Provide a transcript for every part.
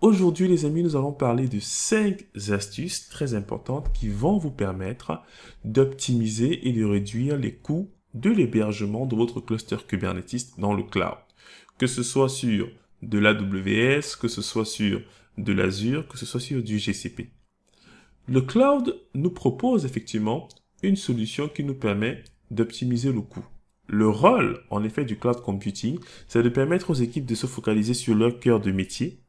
Aujourd'hui les amis, nous allons parler de 5 astuces très importantes qui vont vous permettre d'optimiser et de réduire les coûts de l'hébergement de votre cluster Kubernetes dans le cloud. Que ce soit sur de l'AWS, que ce soit sur de l'Azure, que ce soit sur du GCP. Le cloud nous propose effectivement une solution qui nous permet d'optimiser le coût. Le rôle, en effet, du cloud computing, c'est de permettre aux équipes de se focaliser sur leur cœur de métier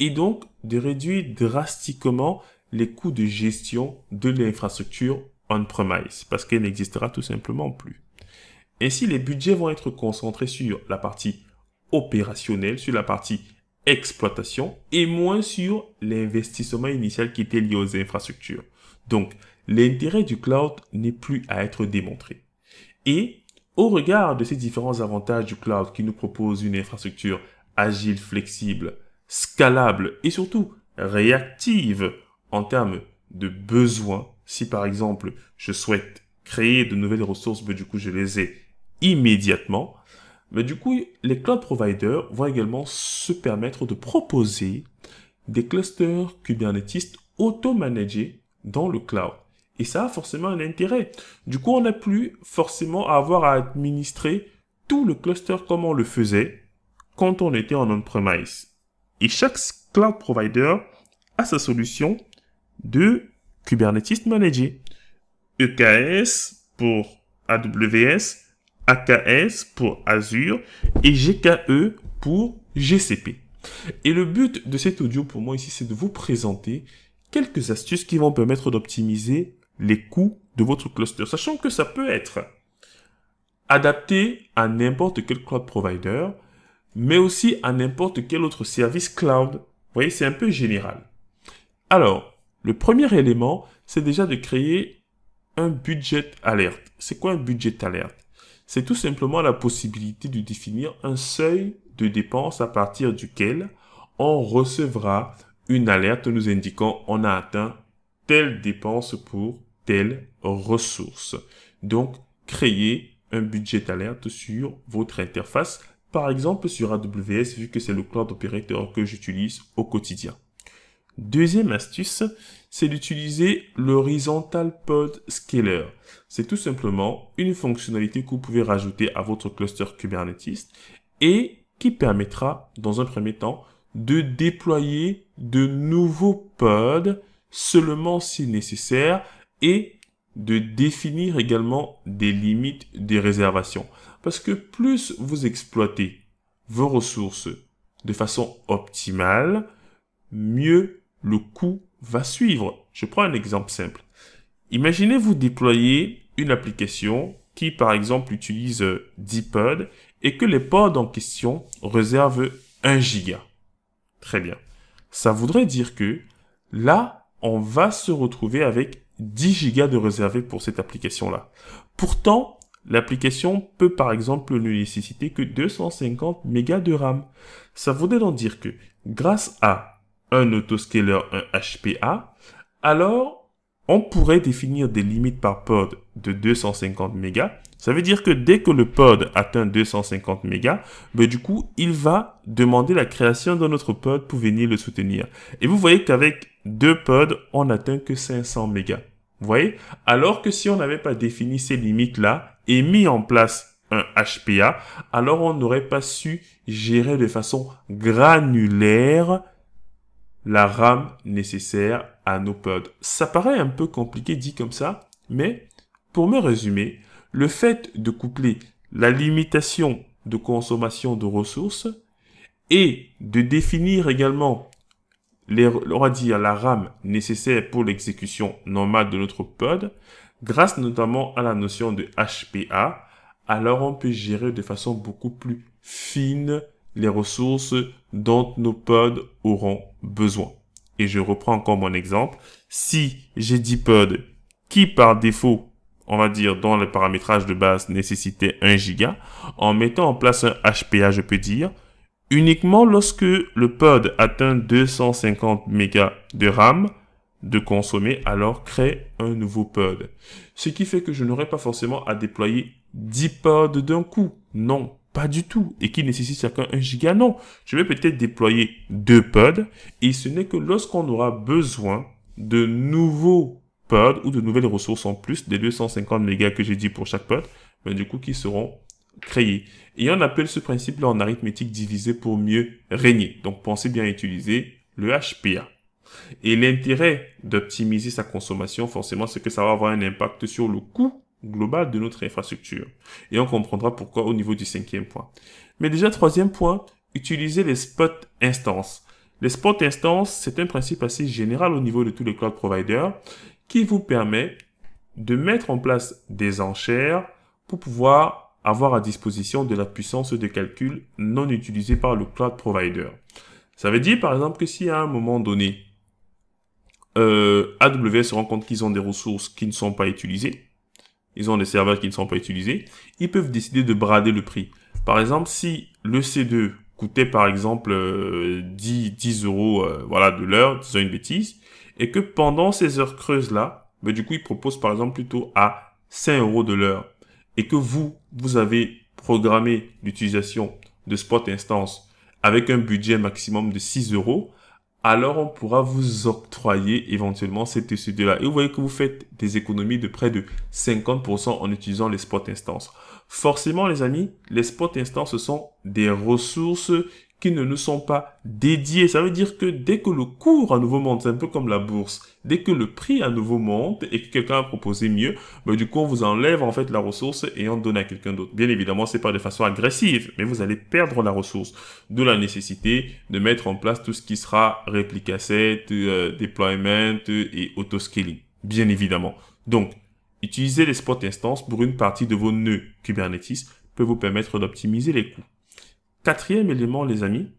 et donc de réduire drastiquement les coûts de gestion de l'infrastructure on-premise parce qu'elle n'existera tout simplement plus. Ainsi, les budgets vont être concentrés sur la partie opérationnelle, sur la partie exploitation et moins sur l'investissement initial qui était lié aux infrastructures. Donc, l'intérêt du cloud n'est plus à être démontré. Et au regard de ces différents avantages du cloud qui nous propose une infrastructure agile, flexible, scalable et surtout réactive en termes de besoins, si par exemple je souhaite créer de nouvelles ressources, mais du coup je les ai immédiatement, mais du coup, les cloud providers vont également se permettre de proposer des clusters Kubernetes auto-managés dans le cloud. Et ça a forcément un intérêt. Du coup, on n'a plus forcément à avoir à administrer tout le cluster comme on le faisait quand on était en on-premise. Et chaque cloud provider a sa solution de Kubernetes managé. EKS pour AWS, AKS pour Azure et GKE pour GCP. Et le but de cet audio pour moi ici, c'est de vous présenter quelques astuces qui vont permettre d'optimiser les coûts de votre cluster, sachant que ça peut être adapté à n'importe quel cloud provider, mais aussi à n'importe quel autre service cloud. Vous voyez, c'est un peu général. Alors, le premier élément, c'est déjà de créer un budget alerte. C'est quoi un budget alerte? C'est tout simplement la possibilité de définir un seuil de dépenses à partir duquel on recevra une alerte nous indiquant on a atteint telle dépense pour telle ressource. Donc, créer un budget alerte sur votre interface, par exemple sur AWS, vu que c'est le cloud operator que j'utilise au quotidien. Deuxième astuce, c'est d'utiliser l'horizontal pod scaler. C'est tout simplement une fonctionnalité que vous pouvez rajouter à votre cluster Kubernetes et qui permettra, dans un premier temps, de déployer de nouveaux pods seulement si nécessaire et de définir également des limites des réservations. Parce que plus vous exploitez vos ressources de façon optimale, mieux le coût va suivre. Je prends un exemple simple. Imaginez vous déployer une application qui, par exemple, utilise 10 pods et que les pods en question réservent 1 giga. Très bien. Ça voudrait dire que là, on va se retrouver avec 10 gigas de réservé pour cette application-là. Pourtant, l'application peut par exemple ne nécessiter que 250 mégas de RAM. Ça voudrait donc dire que grâce à un autoscaler, un HPA, alors on pourrait définir des limites par pod de 250 mégas. Ça veut dire que dès que le pod atteint 250 mégas, ben du coup, il va demander la création d'un autre pod pour venir le soutenir. Et vous voyez qu'avec deux pods, on n'atteint que 500 mégas. Vous voyez? Alors que si on n'avait pas défini ces limites-là et mis en place un HPA, alors on n'aurait pas su gérer de façon granulaire la RAM nécessaire à nos pods. Ça paraît un peu compliqué dit comme ça, mais pour me résumer, le fait de coupler la limitation de consommation de ressources et de définir également les, on va dire la RAM nécessaire pour l'exécution normale de notre pod, grâce notamment à la notion de HPA, alors on peut gérer de façon beaucoup plus fine les ressources dont nos pods auront besoin. Et je reprends encore mon exemple. Si j'ai 10 pods qui par défaut, on va dire dans le paramétrage de base nécessitaient 1 giga, en mettant en place un HPA, je peux dire, uniquement lorsque le pod atteint 250 mégas de RAM de consommer, alors crée un nouveau pod. Ce qui fait que je n'aurai pas forcément à déployer 10 pods d'un coup. Non, pas du tout. Et qui nécessite chacun 1 giga? Non, je vais peut-être déployer deux pods et ce n'est que lorsqu'on aura besoin de nouveaux pods ou de nouvelles ressources en plus des 250 mégas que j'ai dit pour chaque pod, mais ben, du coup qui seront créés. Et on appelle ce principe-là en arithmétique divisé pour mieux régner. Donc pensez bien utiliser le HPA. Et l'intérêt d'optimiser sa consommation, forcément, c'est que ça va avoir un impact sur le coût global de notre infrastructure. Et on comprendra pourquoi au niveau du cinquième point. Mais déjà, troisième point, utiliser les spot instances. Les spot instances, c'est un principe assez général au niveau de tous les cloud providers qui vous permet de mettre en place des enchères pour pouvoir avoir à disposition de la puissance de calcul non utilisée par le cloud provider. Ça veut dire par exemple que si à un moment donné, euh, AWS se rend compte qu'ils ont des ressources qui ne sont pas utilisées, ils ont des serveurs qui ne sont pas utilisés, ils peuvent décider de brader le prix. Par exemple, si le C2 coûtait par exemple 10, euh, 10 euros euh, voilà, de l'heure, disons une bêtise, et que pendant ces heures creuses-là, ben, du coup, ils proposent par exemple plutôt à 5 euros de l'heure et que vous, vous avez programmé l'utilisation de Spot Instance avec un budget maximum de 6 euros, alors on pourra vous octroyer éventuellement cette ECD-là. Et vous voyez que vous faites des économies de près de 50% en utilisant les Spot Instances. Forcément, les amis, les Spot Instances sont des ressources qui ne nous sont pas dédiés. Ça veut dire que dès que le cours à nouveau monte, c'est un peu comme la bourse, dès que le prix à nouveau monte et que quelqu'un a proposé mieux, ben, du coup, on vous enlève en fait la ressource et on donne à quelqu'un d'autre. Bien évidemment, c'est pas de façon agressive, mais vous allez perdre la ressource. De la nécessité de mettre en place tout ce qui sera réplica set, euh, deployment et auto-scaling. Bien évidemment. Donc, utiliser les spot instances pour une partie de vos nœuds Kubernetes peut vous permettre d'optimiser les coûts. Quatrième élément, les amis,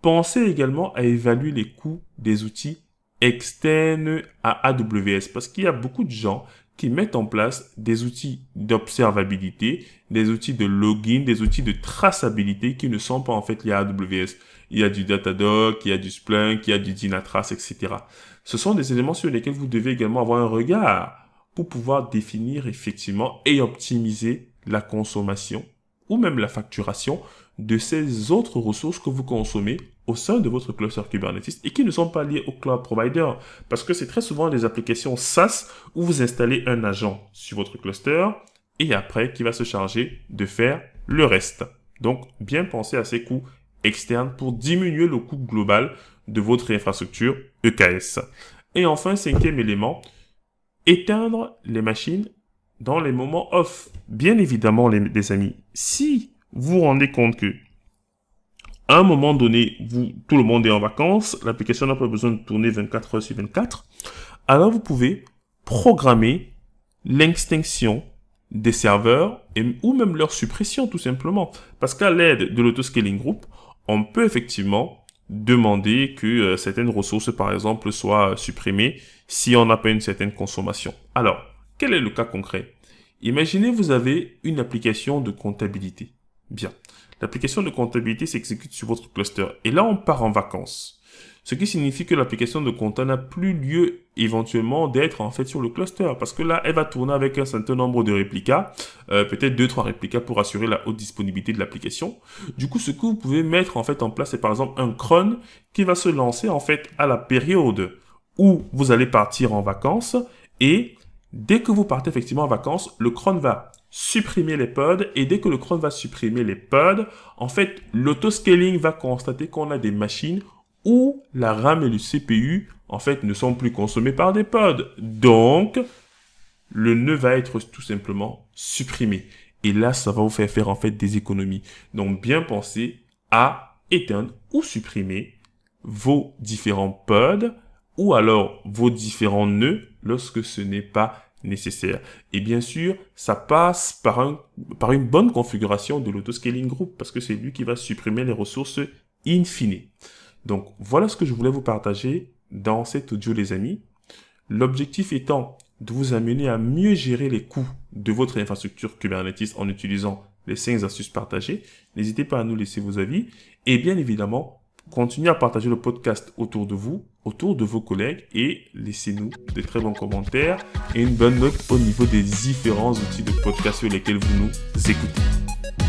pensez également à évaluer les coûts des outils externes à AWS parce qu'il y a beaucoup de gens qui mettent en place des outils d'observabilité, des outils de login, des outils de traçabilité qui ne sont pas en fait liés à AWS. Il y a du Datadog, il y a du Splunk, il y a du Dynatrace, etc. Ce sont des éléments sur lesquels vous devez également avoir un regard pour pouvoir définir effectivement et optimiser la consommation ou même la facturation de ces autres ressources que vous consommez au sein de votre cluster Kubernetes et qui ne sont pas liées au cloud provider. Parce que c'est très souvent des applications SaaS où vous installez un agent sur votre cluster et après qui va se charger de faire le reste. Donc, bien penser à ces coûts externes pour diminuer le coût global de votre infrastructure EKS. Et enfin, cinquième élément, éteindre les machines dans les moments off. Bien évidemment, les, amis, si vous rendez compte que à un moment donné, vous, tout le monde est en vacances, l'application n'a pas besoin de tourner 24 heures sur 24, alors vous pouvez programmer l'extinction des serveurs ou même leur suppression tout simplement. Parce qu'à l'aide de l'autoscaling group, on peut effectivement demander que euh, certaines ressources, par exemple, soient supprimées si on n'a pas une certaine consommation. Alors, quel est le cas concret? Imaginez vous avez une application de comptabilité. Bien. L'application de comptabilité s'exécute sur votre cluster. Et là, on part en vacances. Ce qui signifie que l'application de compta n'a plus lieu éventuellement d'être en fait sur le cluster. Parce que là, elle va tourner avec un certain nombre de réplicas. Euh, peut-être deux, trois réplicas pour assurer la haute disponibilité de l'application. Du coup, ce que vous pouvez mettre en fait en place, c'est par exemple un cron qui va se lancer en fait à la période où vous allez partir en vacances. Et dès que vous partez effectivement en vacances, le cron va supprimer les pods et dès que le cron va supprimer les pods, en fait, l'autoscaling va constater qu'on a des machines où la RAM et le CPU, en fait, ne sont plus consommés par des pods. Donc, le nœud va être tout simplement supprimé. Et là, ça va vous faire faire en fait des économies. Donc bien penser à éteindre ou supprimer vos différents pods ou alors vos différents nœuds lorsque ce n'est pas nécessaire. Et bien sûr, ça passe par, un, par une bonne configuration de l'autoscaling group parce que c'est lui qui va supprimer les ressources in. Donc voilà ce que je voulais vous partager dans cet audio les amis. L'objectif étant de vous amener à mieux gérer les coûts de votre infrastructure Kubernetes en utilisant les 5 astuces partagées. N'hésitez pas à nous laisser vos avis et bien évidemment, continuez à partager le podcast autour de vous, autour de vos collègues et laissez-nous des très bons commentaires et une bonne note au niveau des différents outils de podcast sur lesquels vous nous écoutez.